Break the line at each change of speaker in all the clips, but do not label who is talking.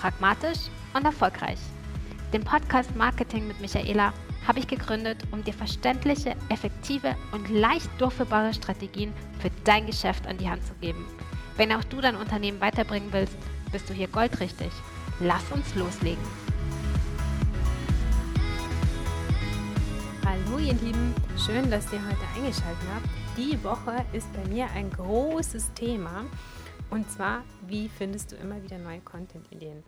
Pragmatisch und erfolgreich. Den Podcast Marketing mit Michaela habe ich gegründet, um dir verständliche, effektive und leicht durchführbare Strategien für dein Geschäft an die Hand zu geben. Wenn auch du dein Unternehmen weiterbringen willst, bist du hier goldrichtig. Lass uns loslegen.
Hallo ihr Lieben, schön, dass ihr heute eingeschaltet habt. Die Woche ist bei mir ein großes Thema und zwar, wie findest du immer wieder neue Content-Ideen?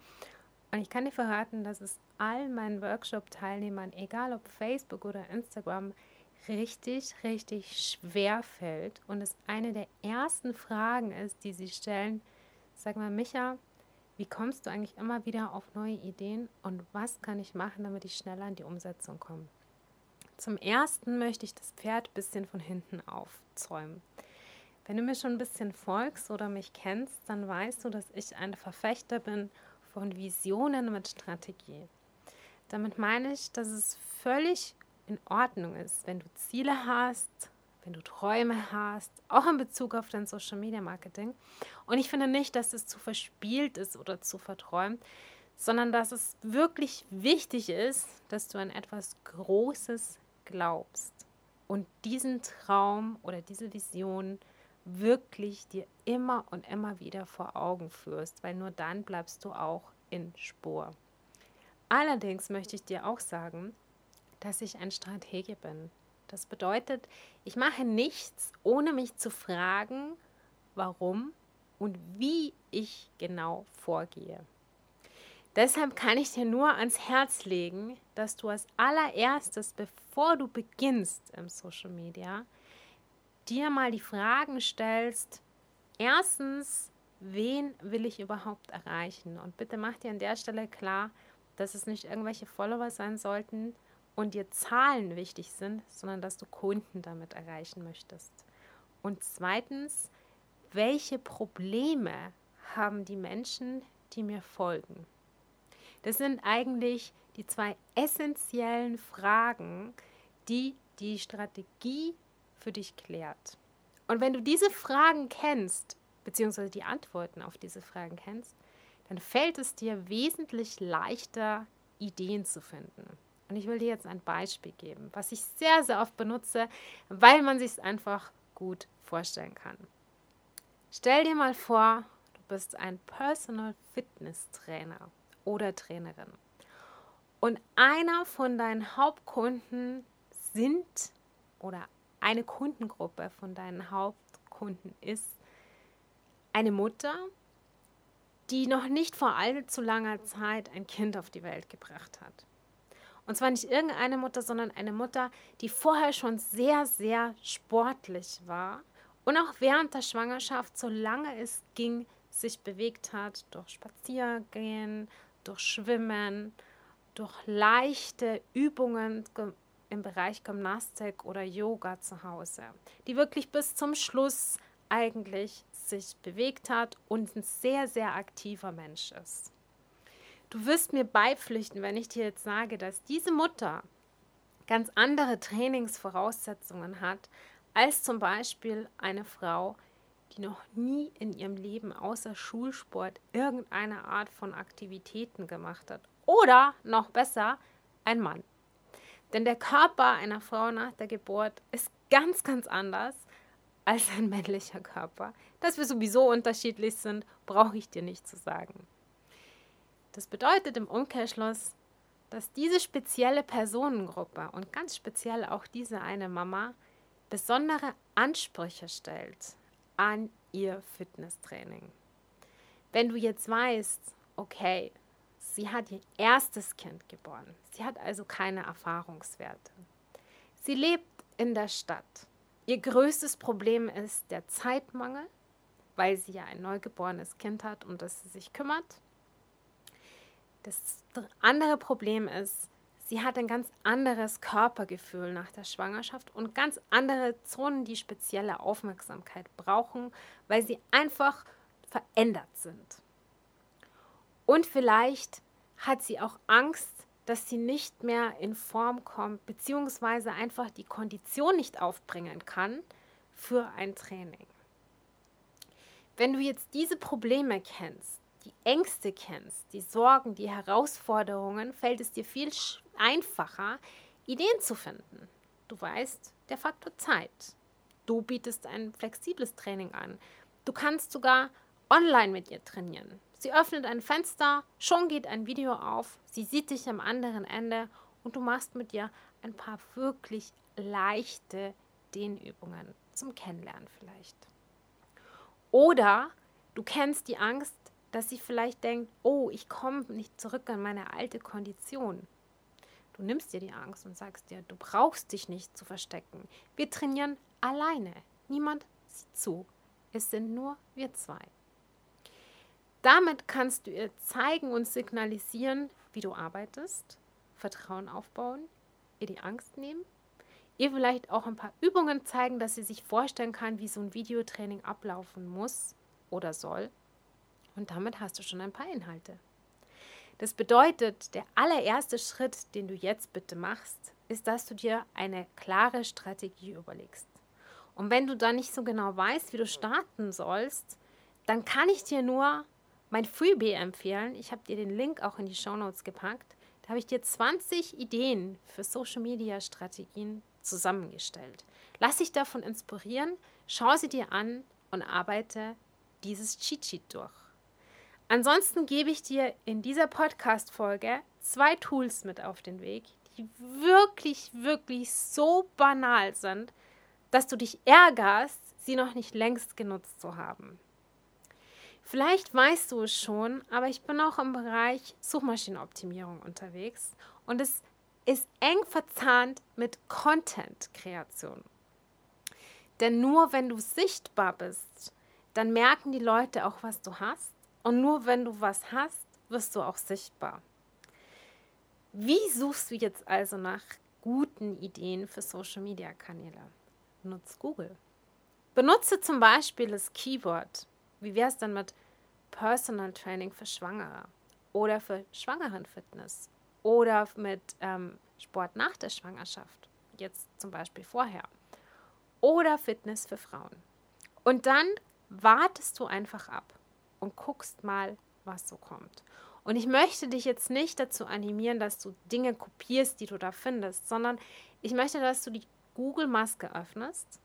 Und ich kann dir verraten, dass es all meinen Workshop-Teilnehmern, egal ob Facebook oder Instagram, richtig, richtig schwer fällt und es eine der ersten Fragen ist, die sie stellen. Sag mal, Micha, wie kommst du eigentlich immer wieder auf neue Ideen und was kann ich machen, damit ich schneller in die Umsetzung komme? Zum ersten möchte ich das Pferd ein bisschen von hinten aufzäumen. Wenn du mir schon ein bisschen folgst oder mich kennst, dann weißt du, dass ich ein Verfechter bin von Visionen mit Strategie. Damit meine ich, dass es völlig in Ordnung ist, wenn du Ziele hast, wenn du Träume hast, auch in Bezug auf dein Social Media Marketing. Und ich finde nicht, dass es zu verspielt ist oder zu verträumt, sondern dass es wirklich wichtig ist, dass du an etwas Großes glaubst und diesen Traum oder diese Vision wirklich dir immer und immer wieder vor Augen führst, weil nur dann bleibst du auch in Spur. Allerdings möchte ich dir auch sagen, dass ich ein Stratege bin. Das bedeutet, ich mache nichts, ohne mich zu fragen, warum und wie ich genau vorgehe. Deshalb kann ich dir nur ans Herz legen, dass du als allererstes, bevor du beginnst im Social Media, dir mal die Fragen stellst, erstens, wen will ich überhaupt erreichen? Und bitte mach dir an der Stelle klar, dass es nicht irgendwelche Follower sein sollten und dir Zahlen wichtig sind, sondern dass du Kunden damit erreichen möchtest. Und zweitens, welche Probleme haben die Menschen, die mir folgen? Das sind eigentlich die zwei essentiellen Fragen, die die Strategie für dich klärt. Und wenn du diese Fragen kennst, beziehungsweise die Antworten auf diese Fragen kennst, dann fällt es dir wesentlich leichter, Ideen zu finden. Und ich will dir jetzt ein Beispiel geben, was ich sehr, sehr oft benutze, weil man sich es einfach gut vorstellen kann. Stell dir mal vor, du bist ein Personal Fitness Trainer oder Trainerin. Und einer von deinen Hauptkunden sind oder eine Kundengruppe von deinen Hauptkunden ist eine Mutter, die noch nicht vor allzu langer Zeit ein Kind auf die Welt gebracht hat. Und zwar nicht irgendeine Mutter, sondern eine Mutter, die vorher schon sehr, sehr sportlich war und auch während der Schwangerschaft, solange es ging, sich bewegt hat durch Spaziergehen, durch Schwimmen, durch leichte Übungen im Bereich Gymnastik oder Yoga zu Hause, die wirklich bis zum Schluss eigentlich sich bewegt hat und ein sehr, sehr aktiver Mensch ist. Du wirst mir beipflichten, wenn ich dir jetzt sage, dass diese Mutter ganz andere Trainingsvoraussetzungen hat als zum Beispiel eine Frau, die noch nie in ihrem Leben außer Schulsport irgendeine Art von Aktivitäten gemacht hat. Oder noch besser, ein Mann. Denn der Körper einer Frau nach der Geburt ist ganz, ganz anders als ein männlicher Körper. Dass wir sowieso unterschiedlich sind, brauche ich dir nicht zu sagen. Das bedeutet im Umkehrschluss, dass diese spezielle Personengruppe und ganz speziell auch diese eine Mama besondere Ansprüche stellt an ihr Fitnesstraining. Wenn du jetzt weißt, okay, Sie hat ihr erstes Kind geboren. Sie hat also keine Erfahrungswerte. Sie lebt in der Stadt. Ihr größtes Problem ist der Zeitmangel, weil sie ja ein neugeborenes Kind hat, um das sie sich kümmert. Das andere Problem ist, sie hat ein ganz anderes Körpergefühl nach der Schwangerschaft und ganz andere Zonen, die spezielle Aufmerksamkeit brauchen, weil sie einfach verändert sind. Und vielleicht hat sie auch Angst, dass sie nicht mehr in Form kommt, beziehungsweise einfach die Kondition nicht aufbringen kann für ein Training. Wenn du jetzt diese Probleme kennst, die Ängste kennst, die Sorgen, die Herausforderungen, fällt es dir viel einfacher, Ideen zu finden. Du weißt, der Faktor Zeit. Du bietest ein flexibles Training an. Du kannst sogar online mit ihr trainieren. Sie öffnet ein Fenster, schon geht ein Video auf, sie sieht dich am anderen Ende und du machst mit ihr ein paar wirklich leichte Dehnübungen zum Kennenlernen vielleicht. Oder du kennst die Angst, dass sie vielleicht denkt, oh, ich komme nicht zurück an meine alte Kondition. Du nimmst dir die Angst und sagst dir, du brauchst dich nicht zu verstecken. Wir trainieren alleine. Niemand sieht zu. Es sind nur wir zwei. Damit kannst du ihr zeigen und signalisieren, wie du arbeitest, Vertrauen aufbauen, ihr die Angst nehmen, ihr vielleicht auch ein paar Übungen zeigen, dass sie sich vorstellen kann, wie so ein Videotraining ablaufen muss oder soll. Und damit hast du schon ein paar Inhalte. Das bedeutet, der allererste Schritt, den du jetzt bitte machst, ist, dass du dir eine klare Strategie überlegst. Und wenn du dann nicht so genau weißt, wie du starten sollst, dann kann ich dir nur mein Freebie empfehlen. Ich habe dir den Link auch in die Show Notes gepackt. Da habe ich dir 20 Ideen für Social Media Strategien zusammengestellt. Lass dich davon inspirieren, schau sie dir an und arbeite dieses Cheat Sheet durch. Ansonsten gebe ich dir in dieser Podcast-Folge zwei Tools mit auf den Weg, die wirklich, wirklich so banal sind, dass du dich ärgerst, sie noch nicht längst genutzt zu haben. Vielleicht weißt du es schon, aber ich bin auch im Bereich Suchmaschinenoptimierung unterwegs und es ist eng verzahnt mit Content-Kreation. Denn nur wenn du sichtbar bist, dann merken die Leute auch, was du hast und nur wenn du was hast, wirst du auch sichtbar. Wie suchst du jetzt also nach guten Ideen für Social-Media-Kanäle? Nutz Google. Benutze zum Beispiel das Keyword. Wie wäre es dann mit Personal Training für Schwangere oder für Schwangerenfitness oder mit ähm, Sport nach der Schwangerschaft, jetzt zum Beispiel vorher, oder Fitness für Frauen. Und dann wartest du einfach ab und guckst mal, was so kommt. Und ich möchte dich jetzt nicht dazu animieren, dass du Dinge kopierst, die du da findest, sondern ich möchte, dass du die Google-Maske öffnest,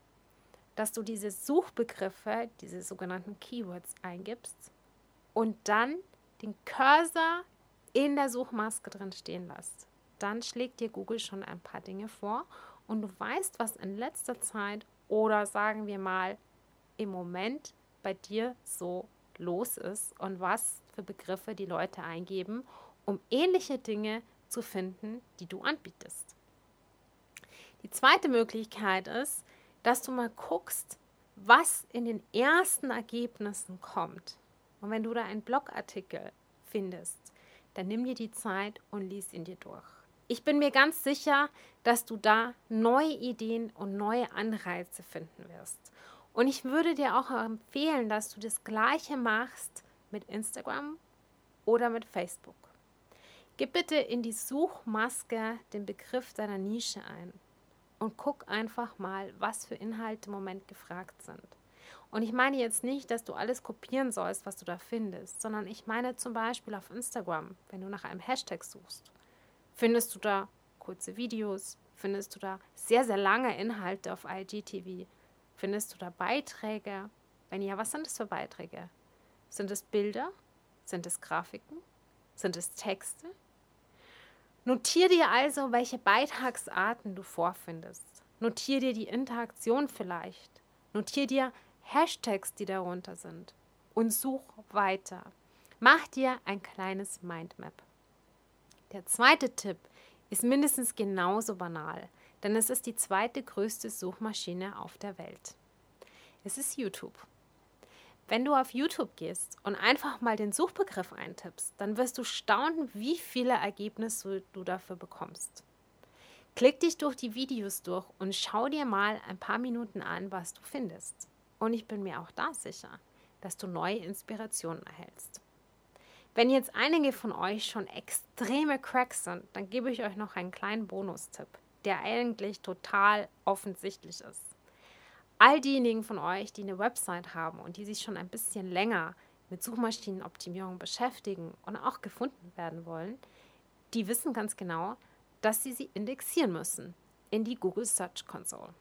dass du diese Suchbegriffe, diese sogenannten Keywords eingibst und dann den Cursor in der Suchmaske drin stehen lässt. Dann schlägt dir Google schon ein paar Dinge vor und du weißt, was in letzter Zeit oder sagen wir mal im Moment bei dir so los ist und was für Begriffe die Leute eingeben, um ähnliche Dinge zu finden, die du anbietest. Die zweite Möglichkeit ist, dass du mal guckst, was in den ersten Ergebnissen kommt. Und wenn du da einen Blogartikel findest, dann nimm dir die Zeit und lies ihn dir durch. Ich bin mir ganz sicher, dass du da neue Ideen und neue Anreize finden wirst. Und ich würde dir auch empfehlen, dass du das gleiche machst mit Instagram oder mit Facebook. Gib bitte in die Suchmaske den Begriff deiner Nische ein und guck einfach mal, was für Inhalte im Moment gefragt sind. Und ich meine jetzt nicht, dass du alles kopieren sollst, was du da findest, sondern ich meine zum Beispiel auf Instagram, wenn du nach einem Hashtag suchst, findest du da kurze Videos, findest du da sehr, sehr lange Inhalte auf IGTV, Findest du da Beiträge? Wenn ja, was sind das für Beiträge? Sind es Bilder? Sind es Grafiken? Sind es Texte? Notier dir also, welche Beitragsarten du vorfindest. Notier dir die Interaktion vielleicht. Notier dir Hashtags, die darunter sind. Und such weiter. Mach dir ein kleines Mindmap. Der zweite Tipp ist mindestens genauso banal denn es ist die zweite größte Suchmaschine auf der Welt. Es ist YouTube. Wenn du auf YouTube gehst und einfach mal den Suchbegriff eintippst, dann wirst du staunen, wie viele Ergebnisse du dafür bekommst. Klick dich durch die Videos durch und schau dir mal ein paar Minuten an, was du findest. Und ich bin mir auch da sicher, dass du neue Inspirationen erhältst. Wenn jetzt einige von euch schon extreme Cracks sind, dann gebe ich euch noch einen kleinen Bonustipp, der eigentlich total offensichtlich ist. All diejenigen von euch, die eine Website haben und die sich schon ein bisschen länger mit Suchmaschinenoptimierung beschäftigen und auch gefunden werden wollen, die wissen ganz genau, dass sie sie indexieren müssen in die Google Search Console.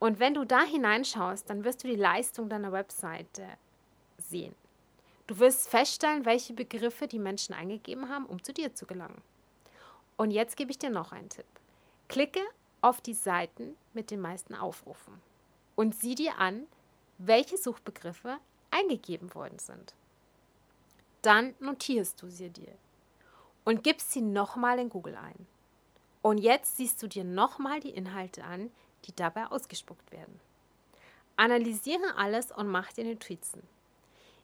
Und wenn du da hineinschaust, dann wirst du die Leistung deiner Webseite sehen. Du wirst feststellen, welche Begriffe die Menschen eingegeben haben, um zu dir zu gelangen. Und jetzt gebe ich dir noch einen Tipp. Klicke auf die Seiten mit den meisten Aufrufen und sieh dir an, welche Suchbegriffe eingegeben worden sind. Dann notierst du sie dir und gibst sie nochmal in Google ein. Und jetzt siehst du dir nochmal die Inhalte an, die dabei ausgespuckt werden. Analysiere alles und mach dir Notizen.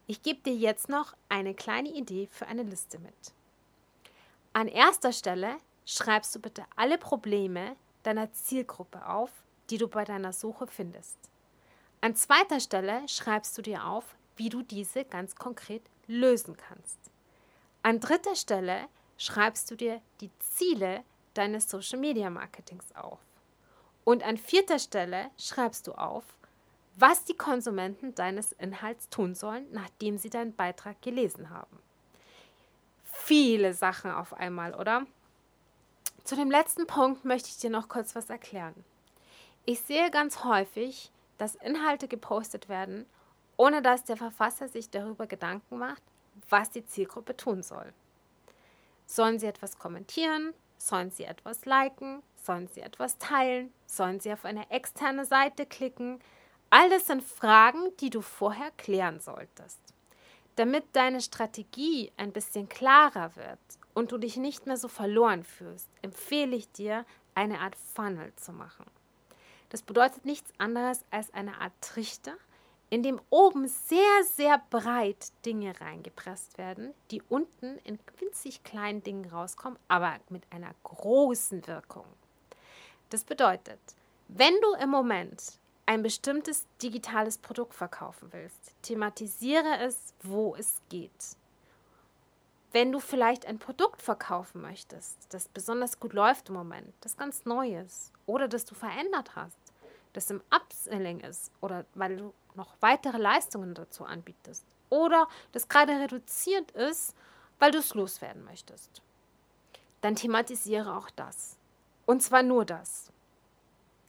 Ich gebe dir jetzt noch eine kleine Idee für eine Liste mit. An erster Stelle schreibst du bitte alle Probleme deiner Zielgruppe auf, die du bei deiner Suche findest. An zweiter Stelle schreibst du dir auf, wie du diese ganz konkret lösen kannst. An dritter Stelle schreibst du dir die Ziele deines Social Media Marketings auf. Und an vierter Stelle schreibst du auf, was die Konsumenten deines Inhalts tun sollen, nachdem sie deinen Beitrag gelesen haben. Viele Sachen auf einmal, oder? Zu dem letzten Punkt möchte ich dir noch kurz was erklären. Ich sehe ganz häufig, dass Inhalte gepostet werden, ohne dass der Verfasser sich darüber Gedanken macht, was die Zielgruppe tun soll. Sollen sie etwas kommentieren? Sollen sie etwas liken? Sollen sie etwas teilen? Sollen sie auf eine externe Seite klicken? All das sind Fragen, die du vorher klären solltest. Damit deine Strategie ein bisschen klarer wird und du dich nicht mehr so verloren fühlst, empfehle ich dir, eine Art Funnel zu machen. Das bedeutet nichts anderes als eine Art Trichter, in dem oben sehr, sehr breit Dinge reingepresst werden, die unten in winzig kleinen Dingen rauskommen, aber mit einer großen Wirkung. Das bedeutet, wenn du im Moment ein bestimmtes digitales Produkt verkaufen willst, thematisiere es, wo es geht. Wenn du vielleicht ein Produkt verkaufen möchtest, das besonders gut läuft im Moment, das ganz neu ist oder das du verändert hast, das im Upselling ist oder weil du noch weitere Leistungen dazu anbietest oder das gerade reduziert ist, weil du es loswerden möchtest, dann thematisiere auch das. Und zwar nur das.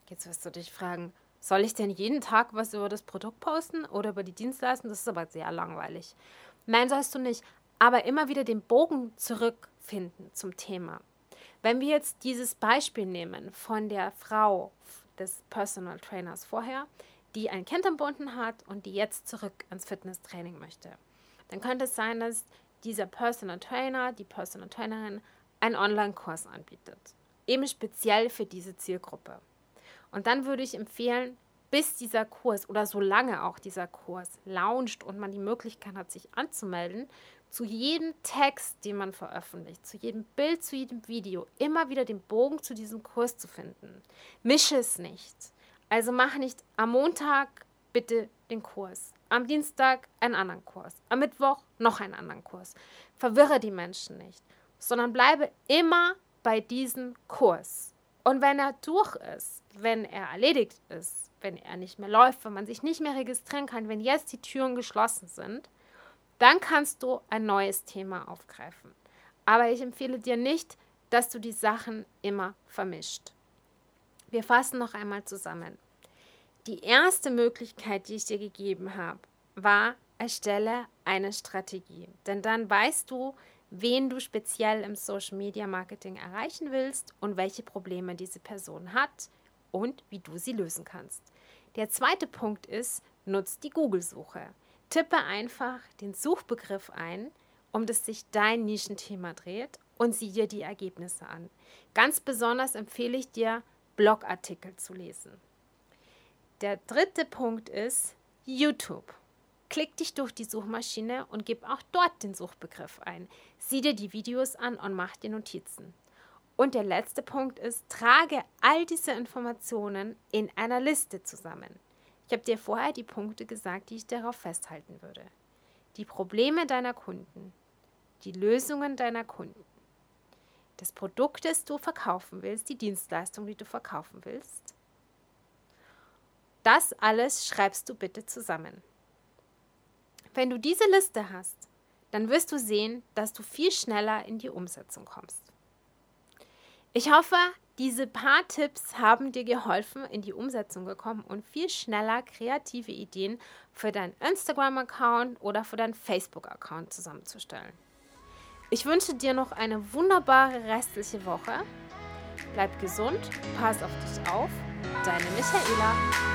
Jetzt wirst du dich fragen, soll ich denn jeden Tag was über das Produkt posten oder über die Dienstleistung? Das ist aber sehr langweilig. Nein, sollst du nicht. Aber immer wieder den Bogen zurückfinden zum Thema. Wenn wir jetzt dieses Beispiel nehmen von der Frau des Personal Trainers vorher, die ein Kind entbunden hat und die jetzt zurück ins Fitnesstraining möchte, dann könnte es sein, dass dieser Personal Trainer, die Personal Trainerin, einen Online-Kurs anbietet. Eben speziell für diese Zielgruppe. Und dann würde ich empfehlen, bis dieser Kurs oder solange auch dieser Kurs launcht und man die Möglichkeit hat, sich anzumelden, zu jedem Text, den man veröffentlicht, zu jedem Bild, zu jedem Video, immer wieder den Bogen zu diesem Kurs zu finden. Mische es nicht. Also mache nicht am Montag bitte den Kurs, am Dienstag einen anderen Kurs, am Mittwoch noch einen anderen Kurs. Verwirre die Menschen nicht, sondern bleibe immer bei diesem Kurs. Und wenn er durch ist, wenn er erledigt ist, wenn er nicht mehr läuft, wenn man sich nicht mehr registrieren kann, wenn jetzt die Türen geschlossen sind, dann kannst du ein neues Thema aufgreifen. Aber ich empfehle dir nicht, dass du die Sachen immer vermischt. Wir fassen noch einmal zusammen. Die erste Möglichkeit, die ich dir gegeben habe, war, erstelle eine Strategie. Denn dann weißt du, wen du speziell im Social Media Marketing erreichen willst und welche Probleme diese Person hat und wie du sie lösen kannst. Der zweite Punkt ist, nutz die Google-Suche. Tippe einfach den Suchbegriff ein, um das sich dein Nischenthema dreht und sieh dir die Ergebnisse an. Ganz besonders empfehle ich dir, Blogartikel zu lesen. Der dritte Punkt ist YouTube. Klick dich durch die Suchmaschine und gib auch dort den Suchbegriff ein. Sieh dir die Videos an und mach dir Notizen. Und der letzte Punkt ist, trage all diese Informationen in einer Liste zusammen. Ich habe dir vorher die Punkte gesagt, die ich darauf festhalten würde. Die Probleme deiner Kunden, die Lösungen deiner Kunden, das Produkt, das du verkaufen willst, die Dienstleistung, die du verkaufen willst. Das alles schreibst du bitte zusammen. Wenn du diese Liste hast, dann wirst du sehen, dass du viel schneller in die Umsetzung kommst. Ich hoffe, diese paar Tipps haben dir geholfen, in die Umsetzung gekommen und viel schneller kreative Ideen für deinen Instagram-Account oder für deinen Facebook-Account zusammenzustellen. Ich wünsche dir noch eine wunderbare restliche Woche. Bleib gesund, pass auf dich auf. Deine Michaela.